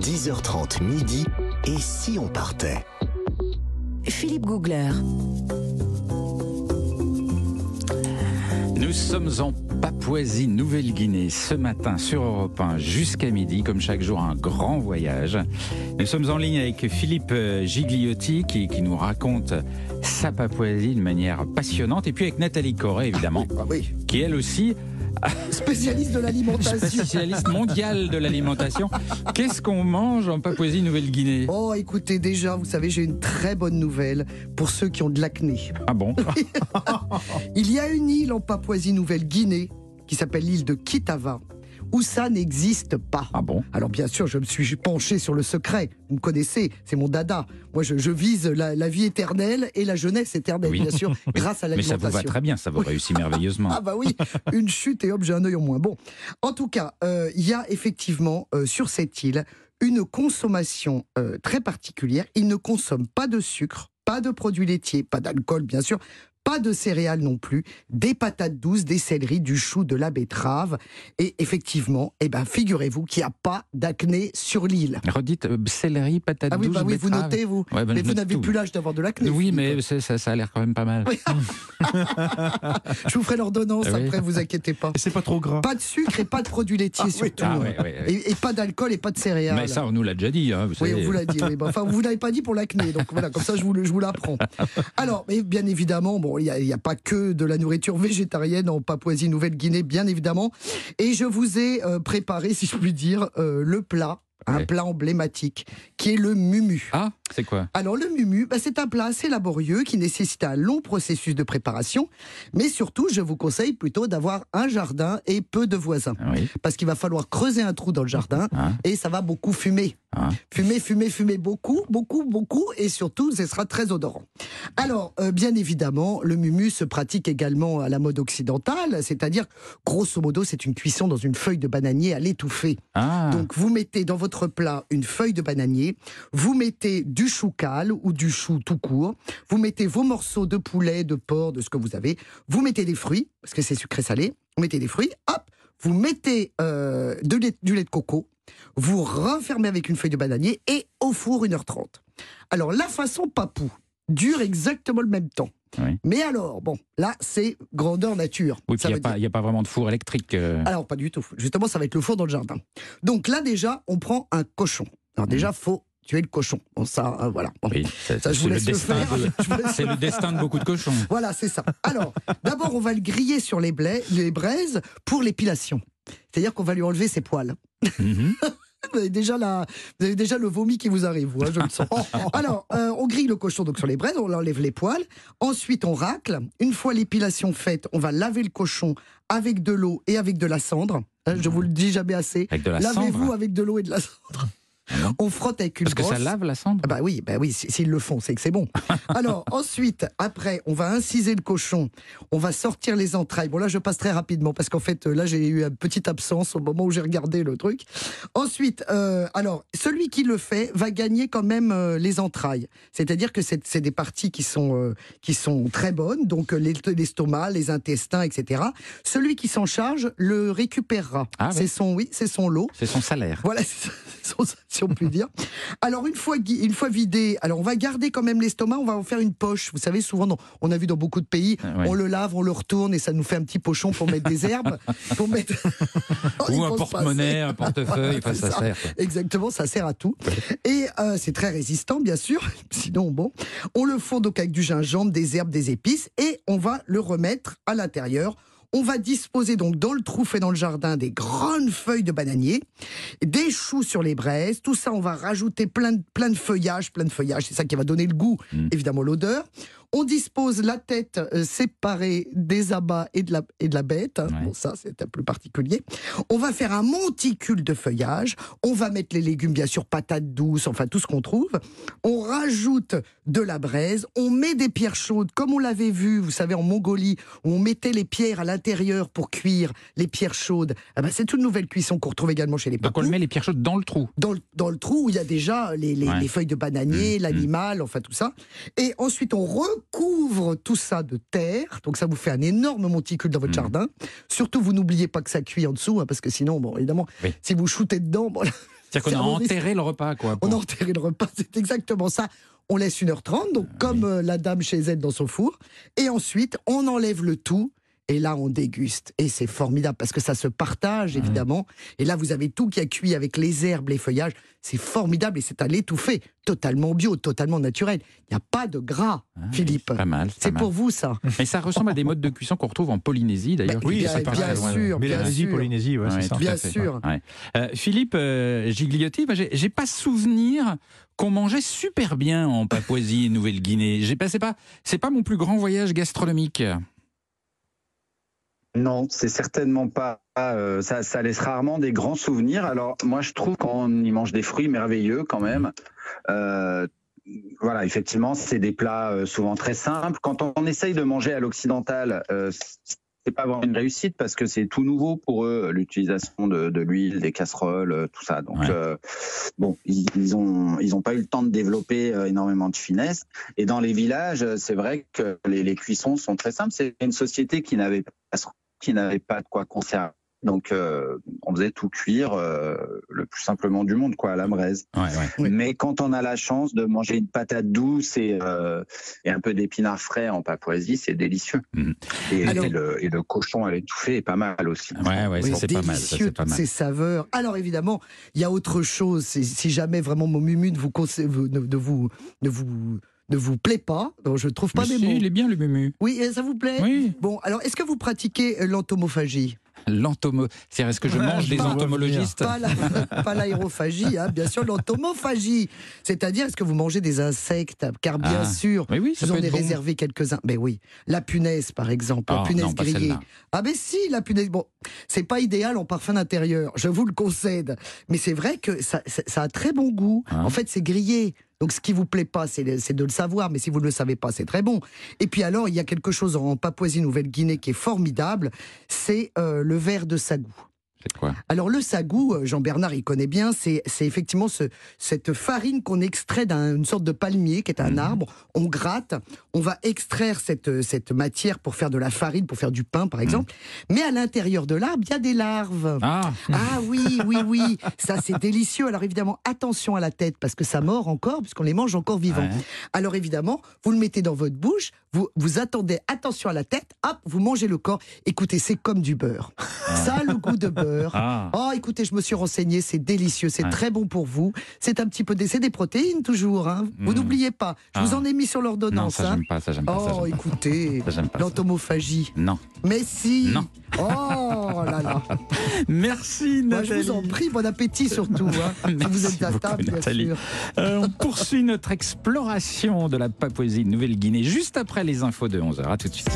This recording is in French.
10h30 midi. Et si on partait Philippe Googler. Nous sommes en Papouasie, Nouvelle-Guinée, ce matin sur Europe 1 jusqu'à midi, comme chaque jour, un grand voyage. Nous sommes en ligne avec Philippe euh, Gigliotti qui, qui nous raconte sa Papouasie de manière passionnante, et puis avec Nathalie Corée, évidemment, Ah oui, qui elle aussi spécialiste de l'alimentation. spécialiste mondiale de l'alimentation. Qu'est-ce qu'on mange en Papouasie, Nouvelle-Guinée Oh, écoutez, déjà, vous savez, j'ai une très bonne nouvelle pour ceux qui ont de l'acné. Ah bon? Il y a une île en Papouasie-Nouvelle-Guinée qui s'appelle l'île de Kitava, où ça n'existe pas. Ah bon? Alors bien sûr, je me suis penché sur le secret. Vous me connaissez, c'est mon dada. Moi, je, je vise la, la vie éternelle et la jeunesse éternelle, Oui. bien sûr, grâce à Mais ça l'alimentation. vous va très bien, ça vous réussit merveilleusement. Ah bah oui, une chute et hop, j'ai un œil en moins. Bon, en tout cas, euh, il y a effectivement euh, sur cette île une consommation euh, très particulière. Ils ne consomment pas de sucre, pas de produits laitiers, pas d'alcool bien sûr, pas de céréales non plus, des patates douces, des céleris, du chou, de la betterave. Et effectivement, eh ben, figurez-vous qu'il n'y a pas d'acné sur l'île. Redites euh, céleri, patate Ah oui, douce, bah oui, vous betterave. notez, vous. Ouais, bah, mais vous n'avez plus l'âge d'avoir de l'acné. Oui, mais ça, ça a l'air quand même pas mal. Oui. Je vous ferai l'ordonnance Ah oui. après, vous inquiétez pas. Et c'est pas trop gras. Pas de sucre et pas de produits laitiers surtout. Ah ouais, ouais, ouais. Et, et pas d'alcool et pas de céréales. Mais ça, on nous l'a déjà dit. Hein, vous oui, savez. on vous l'a dit. enfin, vous l'avez pas dit pour l'acné, donc voilà, comme ça je vous, le- je vous l'apprends. Alors, bien évidemment, bon, il n'y a, pas que de la nourriture végétarienne en Papouasie-Nouvelle-Guinée, bien évidemment. Et je vous ai euh, préparé, si je puis dire, euh, le plat, un Ouais. plat emblématique, qui est le mumu. Ah, c'est quoi? Alors le mumu, bah, c'est un plat assez laborieux qui nécessite un long processus de préparation, mais surtout, je vous conseille plutôt d'avoir un jardin et peu de voisins, Ah Oui. parce qu'il va falloir creuser un trou dans le jardin Ah. et ça va beaucoup fumer. Ah. Fumer, fumer, fumer beaucoup, beaucoup, beaucoup, et surtout, ce sera très odorant. Alors, euh, bien évidemment, le mumu se pratique également à la mode occidentale, c'est-à-dire, grosso modo, c'est une cuisson dans une feuille de bananier à l'étouffer. Ah, Donc vous mettez dans votre plat une feuille de bananier, vous mettez du chou cal ou du chou tout court, vous mettez vos morceaux de poulet, de porc, de ce que vous avez, vous mettez des fruits, parce que c'est sucré salé, vous mettez des fruits, hop, vous mettez euh, de lait- du lait de coco, vous refermez avec une feuille de bananier et au four 1h30. Alors la façon papou dure exactement le même temps. Oui. Mais alors, bon, là c'est grandeur nature. oui, il n'y a, dire- pas- y a pas vraiment de four électrique. euh. alors, pas du tout. Justement, ça va être le four dans le jardin. Donc là, déjà, on prend un cochon. Alors déjà, faut tuer le cochon. Bon, ça, euh, voilà. Bon. Oui, c'est Ça, je vous le, laisse le faire. de- c'est le destin de beaucoup de cochons. Voilà, c'est ça. Alors, d'abord, on va le griller sur les, blais, les braises pour l'épilation. C'est-à-dire qu'on va lui enlever ses poils. Mhm. Vous avez déjà, la, vous avez déjà le vomi qui vous arrive, vous, hein, je le sens. Alors, euh, on grille le cochon donc sur les braises, on enlève les poils. Ensuite, on racle. Une fois l'épilation faite, on va laver le cochon avec de l'eau et avec de la cendre. Hein, je vous le dis jamais assez. Lavez-vous avec de l'eau et de la cendre. Non On frotte avec une Parce que ça lave la cendre Ah bah oui, bah oui, s'ils le font, c'est que c'est bon. Alors ensuite, après, on va inciser le cochon, on va sortir les entrailles. Bon là, je passe très rapidement parce qu'en fait, là, j'ai eu une petite absence au moment où j'ai regardé le truc. Ensuite, euh, alors celui qui le fait va gagner quand même euh, les entrailles. C'est-à-dire que c'est des parties qui sont euh, qui sont très bonnes, donc l'est- l'estomac, les intestins, etc. Celui qui s'en charge le récupérera. Ah c'est son oui, c'est son lot. C'est son salaire. Voilà, c'est son- si on peut dire. Alors, une fois, une fois vidé, alors on va garder quand même l'estomac, on va en faire une poche. Vous savez, souvent, on a vu dans beaucoup de pays, Ah ouais. on le lave, on le retourne et ça nous fait un petit pochon pour mettre des herbes. Pour mettre... Ou un porte-monnaie, un portefeuille, ça sert. Exactement, ça sert à tout. Et euh, c'est très résistant, bien sûr. Sinon, bon, on le fond donc avec du gingembre, des herbes, des épices, et on va le remettre à l'intérieur. On va disposer donc dans le trou fait dans le jardin des grandes feuilles de bananier, des choux sur les braises. Tout ça, on va rajouter plein de, plein de feuillage, plein de feuillage. C'est ça qui va donner le goût, Mm. évidemment l'odeur. On dispose la tête euh, séparée des abats et de la, et de la bête. Ouais. Bon, ça, c'est un peu particulier. On va faire un monticule de feuillage. On va mettre les légumes, bien sûr, patates douces, enfin tout ce qu'on trouve. On rajoute de la braise. On met des pierres chaudes, comme on l'avait vu, vous savez, en Mongolie, où on mettait les pierres à l'intérieur pour cuire les pierres chaudes. Ah ben, c'est une nouvelle cuisson qu'on retrouve également chez les Donc on papous met les pierres chaudes dans le trou. dans le, dans le trou où il y a déjà les, les- Ouais. les feuilles de bananier, Mmh, l'animal, enfin tout ça. Et ensuite, on recouvre tout ça de terre. Donc ça vous fait un énorme monticule dans votre Mhm. jardin. Surtout, vous n'oubliez pas que ça cuit en dessous, hein, parce que sinon, bon, évidemment, Oui. si vous shootez dedans, bon, C'est-à-dire qu'on a enterré le repas, quoi. on a enterré le repas. C'est exactement ça. On laisse 1h30, donc comme euh, la dame chez elle dans son four. Et ensuite, on enlève le tout. Et là, on déguste. Et c'est formidable parce que ça se partage, évidemment. Et là, vous avez tout qui a cuit avec les herbes, les feuillages. C'est formidable et c'est à l'étouffer. Totalement bio, totalement naturel. Il n'y a pas de gras, Ah, Philippe. Pas mal. C'est pas mal. pour vous, ça. Mais ça ressemble à des modes de cuisson qu'on retrouve en Polynésie, d'ailleurs. Bah, qui bien- pas bien sûr, bien Mélanésie, sûr. Polynésie, ouais, Ouais, c'est ça. tout Bien fait. sûr. Ouais. Euh, Philippe euh, Gigliotti, bah, j'ai j'ai pas souvenir qu'on mangeait super bien en Papouasie et Nouvelle-Guinée. J'ai pas, c'est pas, c'est pas mon plus grand voyage gastronomique. Non, c'est certainement pas. euh, ça, ça laisse rarement des grands souvenirs. Alors, moi, je trouve qu'on y mange des fruits merveilleux quand même. Euh, voilà, effectivement, c'est des plats euh, souvent très simples. Quand on, essaye de manger à l'occidental, euh, c'est pas vraiment une réussite parce que c'est tout nouveau pour eux, l'utilisation de, de l'huile, des casseroles, tout ça. Donc, Ouais. euh, bon, ils, ils ont ils ont pas eu le temps de développer euh, énormément de finesse. Et dans les villages, c'est vrai que les, les cuissons sont très simples. C'est une société qui n'avait pas qui n'avait pas de quoi conserver. Donc, euh, on faisait tout cuire euh, le plus simplement du monde, quoi, à la braise. Ouais, ouais. Oui. Mais quand on a la chance de manger une patate douce et, euh, et un peu d'épinards frais en Papouasie, c'est délicieux. Mhm. Et, Alors- et le, et le cochon à l'étouffée est pas mal aussi. Ouais, ouais, Oui, ça c'est pas mal. Ça, pas ces saveurs. Alors évidemment, il y a autre chose. Si jamais vraiment mon mumu ne vous, conse- vous- ne vous, ne vous, plaît pas, donc je ne trouve pas Mais des si, mots. il est bien le mumu. Oui, ça vous plaît? Oui. Bon, alors est-ce que vous pratiquez euh, l'entomophagie? L'entomo. C'est-à-dire, est-ce que je mange des entomologistes? Pas la- pas l'aérophagie, hein, bien sûr, l'entomophagie. C'est-à-dire, est-ce que vous mangez des insectes? Car bien Ah, sûr, Oui, vous en bon. réservé quelques-uns. Ben oui, la punaise, par exemple, la Ah, punaise non, grillée. Ah ben si, la punaise. Bon, c'est pas idéal en parfum d'intérieur, je vous le concède. Mais c'est vrai que ça, ça- ça a très bon goût. Hein? En fait, c'est grillé. Donc ce qui vous plaît pas, c'est de le savoir. Mais si vous ne le savez pas, c'est très bon. Et puis alors, il y a quelque chose en Papouasie-Nouvelle-Guinée qui est formidable. C'est euh, le verre de sagou. Quoi? Alors le sagou, euh, Jean-Bernard, il connaît bien, c'est effectivement ce, cette farine qu'on extrait d'une sorte de palmier qui est un Mhm. arbre. On gratte, on va extraire cette, cette matière pour faire de la farine, pour faire du pain par exemple. Mais à l'intérieur de l'arbre, il y a des larves. Ah, Ah oui, oui, oui, ça c'est délicieux. Alors évidemment, attention à la tête parce que ça mord encore, puisqu'on les mange encore vivants. ouais. Alors évidemment, vous le mettez dans votre bouche, vous, vous attendez, attention à la tête, hop, vous mangez le corps. Écoutez, c'est comme du beurre. Ça a le goût de beurre. Ah. Oh, écoutez, je me suis renseigné, c'est délicieux, c'est Ouais. très bon pour vous. C'est un petit peu des, c'est des protéines toujours. Hein. Vous Mm. n'oubliez pas. Je vous Ah. en ai mis sur Non, l'ordonnance. ça hein. j'aime pas, ça j'aime pas. Oh, écoutez, l'entomophagie. Non. Mais si. Non. Oh là là. Merci Moi, Nathalie. je vous en prie, bon appétit surtout. Hein. Si vous êtes à table, bien sûr. Euh, on poursuit notre exploration de la Papouasie Nouvelle-Guinée juste après les infos de 11h. À tout de suite.